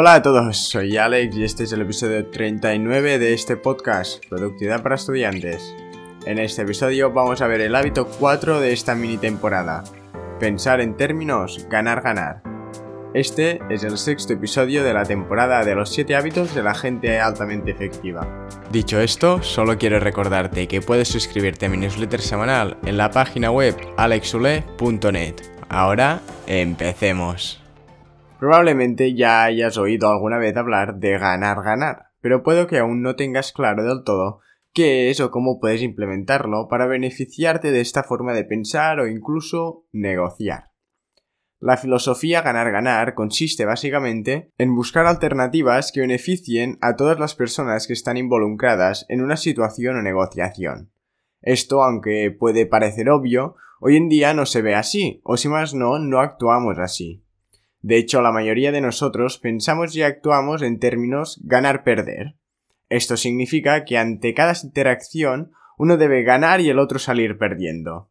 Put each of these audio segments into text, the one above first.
Hola a todos, soy Alex y este es el episodio 39 de este podcast, Productividad para Estudiantes. En este episodio vamos a ver el hábito 4 de esta mini temporada, pensar en términos ganar-ganar. Este es el sexto episodio de la temporada de los 7 hábitos de la gente altamente efectiva. Dicho esto, solo quiero recordarte que puedes suscribirte a mi newsletter semanal en la página web alexule.net. Ahora, empecemos. Probablemente ya hayas oído alguna vez hablar de ganar ganar, pero puedo que aún no tengas claro del todo qué es o cómo puedes implementarlo para beneficiarte de esta forma de pensar o incluso negociar. La filosofía ganar-ganar consiste básicamente en buscar alternativas que beneficien a todas las personas que están involucradas en una situación o negociación. Esto, aunque puede parecer obvio, hoy en día no se ve así, o si más no, no actuamos así. De hecho, la mayoría de nosotros pensamos y actuamos en términos ganar-perder. Esto significa que ante cada interacción uno debe ganar y el otro salir perdiendo.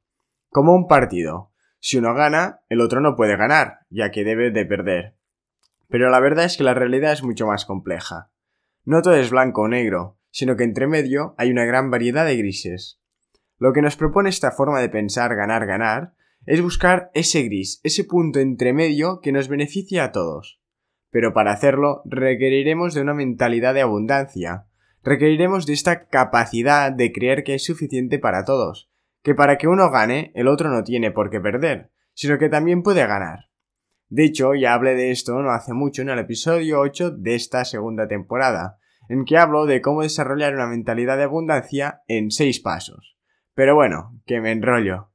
Como un partido. Si uno gana, el otro no puede ganar, ya que debe de perder. Pero la verdad es que la realidad es mucho más compleja. No todo es blanco o negro, sino que entre medio hay una gran variedad de grises. Lo que nos propone esta forma de pensar ganar-ganar es buscar ese gris, ese punto entre medio que nos beneficia a todos. Pero para hacerlo requeriremos de una mentalidad de abundancia, requeriremos de esta capacidad de creer que es suficiente para todos, que para que uno gane el otro no tiene por qué perder, sino que también puede ganar. De hecho, ya hablé de esto no hace mucho en el episodio 8 de esta segunda temporada, en que hablo de cómo desarrollar una mentalidad de abundancia en 6 pasos. Pero bueno, que me enrollo.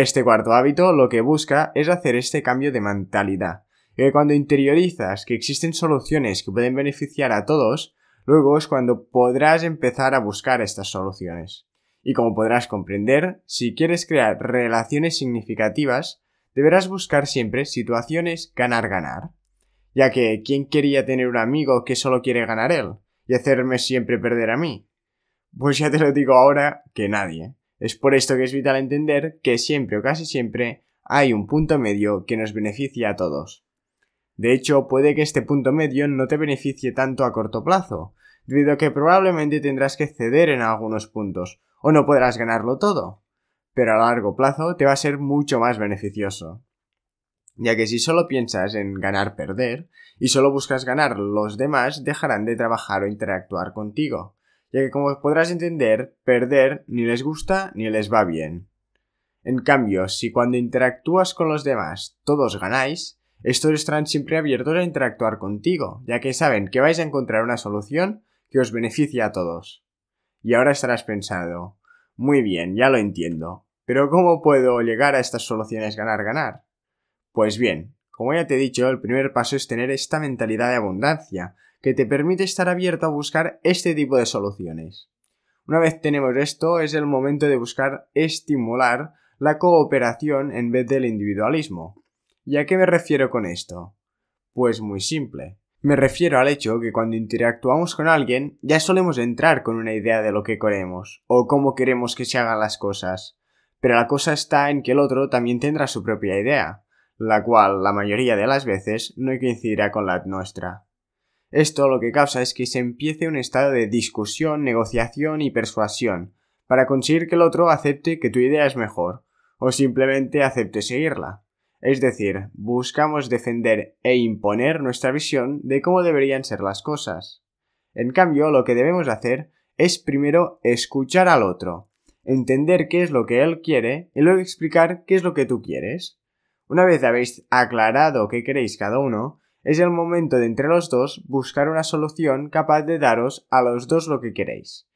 Este cuarto hábito lo que busca es hacer este cambio de mentalidad, que cuando interiorizas que existen soluciones que pueden beneficiar a todos, luego es cuando podrás empezar a buscar estas soluciones. Y como podrás comprender, si quieres crear relaciones significativas, deberás buscar siempre situaciones ganar-ganar. Ya que, ¿quién quería tener un amigo que solo quiere ganar él? Y hacerme siempre perder a mí? Pues ya te lo digo ahora que nadie. Es por esto que es vital entender que siempre o casi siempre hay un punto medio que nos beneficia a todos. De hecho, puede que este punto medio no te beneficie tanto a corto plazo, debido a que probablemente tendrás que ceder en algunos puntos, o no podrás ganarlo todo, pero a largo plazo te va a ser mucho más beneficioso. Ya que si solo piensas en ganar-perder, y solo buscas ganar, los demás dejarán de trabajar o interactuar contigo ya que como podrás entender, perder ni les gusta ni les va bien. En cambio, si cuando interactúas con los demás todos ganáis, estos estarán siempre abiertos a interactuar contigo, ya que saben que vais a encontrar una solución que os beneficia a todos. Y ahora estarás pensando, muy bien, ya lo entiendo, pero ¿cómo puedo llegar a estas soluciones ganar-ganar? Pues bien, como ya te he dicho, el primer paso es tener esta mentalidad de abundancia, que te permite estar abierto a buscar este tipo de soluciones. Una vez tenemos esto, es el momento de buscar estimular la cooperación en vez del individualismo. ¿Y a qué me refiero con esto? Pues muy simple. Me refiero al hecho que cuando interactuamos con alguien ya solemos entrar con una idea de lo que queremos o cómo queremos que se hagan las cosas. Pero la cosa está en que el otro también tendrá su propia idea, la cual la mayoría de las veces no coincidirá con la nuestra. Esto lo que causa es que se empiece un estado de discusión, negociación y persuasión, para conseguir que el otro acepte que tu idea es mejor, o simplemente acepte seguirla. Es decir, buscamos defender e imponer nuestra visión de cómo deberían ser las cosas. En cambio, lo que debemos hacer es primero escuchar al otro, entender qué es lo que él quiere y luego explicar qué es lo que tú quieres. Una vez habéis aclarado qué queréis cada uno, es el momento de entre los dos buscar una solución capaz de daros a los dos lo que queréis.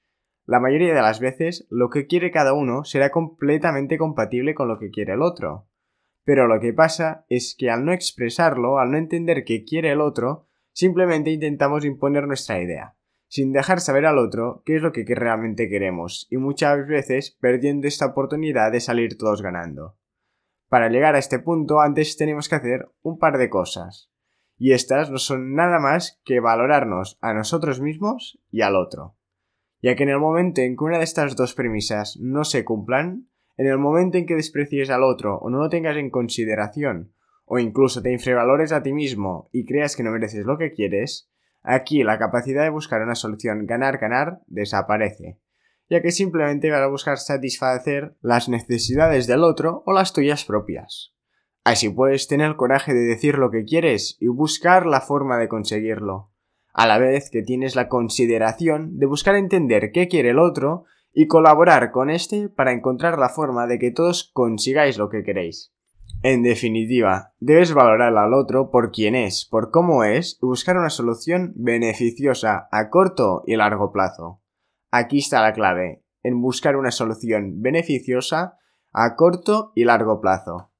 La mayoría de las veces lo que quiere cada uno será completamente compatible con lo que quiere el otro. Pero lo que pasa es que al no expresarlo, al no entender qué quiere el otro, simplemente intentamos imponer nuestra idea, sin dejar saber al otro qué es lo que realmente queremos, y muchas veces perdiendo esta oportunidad de salir todos ganando. Para llegar a este punto antes tenemos que hacer un par de cosas y estas no son nada más que valorarnos a nosotros mismos y al otro. Ya que en el momento en que una de estas dos premisas no se cumplan, en el momento en que desprecies al otro o no lo tengas en consideración, o incluso te infravalores a ti mismo y creas que no mereces lo que quieres, aquí la capacidad de buscar una solución ganar-ganar desaparece, ya que simplemente vas a buscar satisfacer las necesidades del otro o las tuyas propias. Así puedes tener el coraje de decir lo que quieres y buscar la forma de conseguirlo, a la vez que tienes la consideración de buscar entender qué quiere el otro y colaborar con éste para encontrar la forma de que todos consigáis lo que queréis. En definitiva, debes valorar al otro por quién es, por cómo es y buscar una solución beneficiosa a corto y largo plazo. Aquí está la clave, en buscar una solución beneficiosa a corto y largo plazo.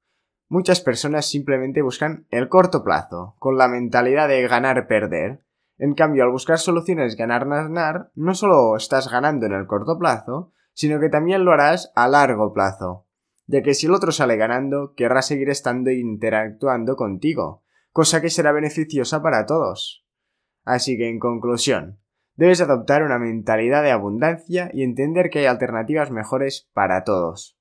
Muchas personas simplemente buscan el corto plazo, con la mentalidad de ganar-perder, en cambio, al buscar soluciones ganar-ganar, no solo estás ganando en el corto plazo, sino que también lo harás a largo plazo, ya que si el otro sale ganando, querrá seguir estando e interactuando contigo, cosa que será beneficiosa para todos. Así que, en conclusión, debes adoptar una mentalidad de abundancia y entender que hay alternativas mejores para todos.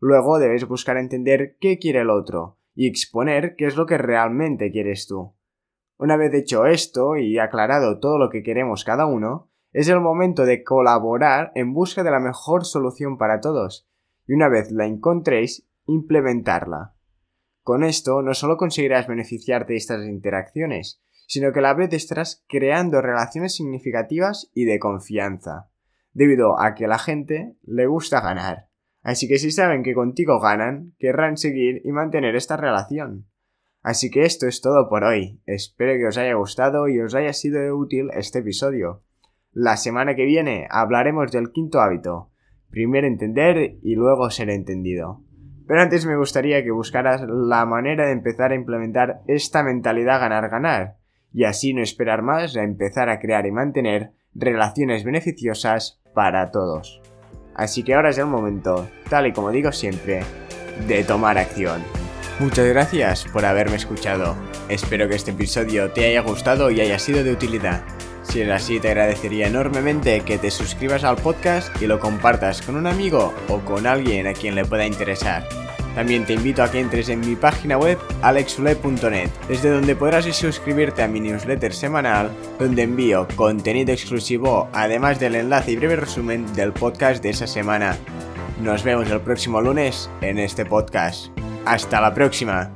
Luego debes buscar entender qué quiere el otro y exponer qué es lo que realmente quieres tú. Una vez hecho esto y aclarado todo lo que queremos cada uno, es el momento de colaborar en busca de la mejor solución para todos, y una vez la encontréis, implementarla. Con esto no solo conseguirás beneficiarte de estas interacciones, sino que a la vez estarás creando relaciones significativas y de confianza, debido a que a la gente le gusta ganar. Así que si saben que contigo ganan, querrán seguir y mantener esta relación. Así que esto es todo por hoy. Espero que os haya gustado y os haya sido útil este episodio. La semana que viene hablaremos del quinto hábito. Primero entender y luego ser entendido. Pero antes me gustaría que buscaras la manera de empezar a implementar esta mentalidad ganar-ganar, y así no esperar más a empezar a crear y mantener relaciones beneficiosas para todos. Así que ahora es el momento, tal y como digo siempre, de tomar acción. Muchas gracias por haberme escuchado. Espero que este episodio te haya gustado y haya sido de utilidad. Si es así, te agradecería enormemente que te suscribas al podcast y lo compartas con un amigo o con alguien a quien le pueda interesar. También te invito a que entres en mi página web alexule.net, desde donde podrás suscribirte a mi newsletter semanal, donde envío contenido exclusivo, además del enlace y breve resumen del podcast de esa semana. Nos vemos el próximo lunes en este podcast. Hasta la próxima.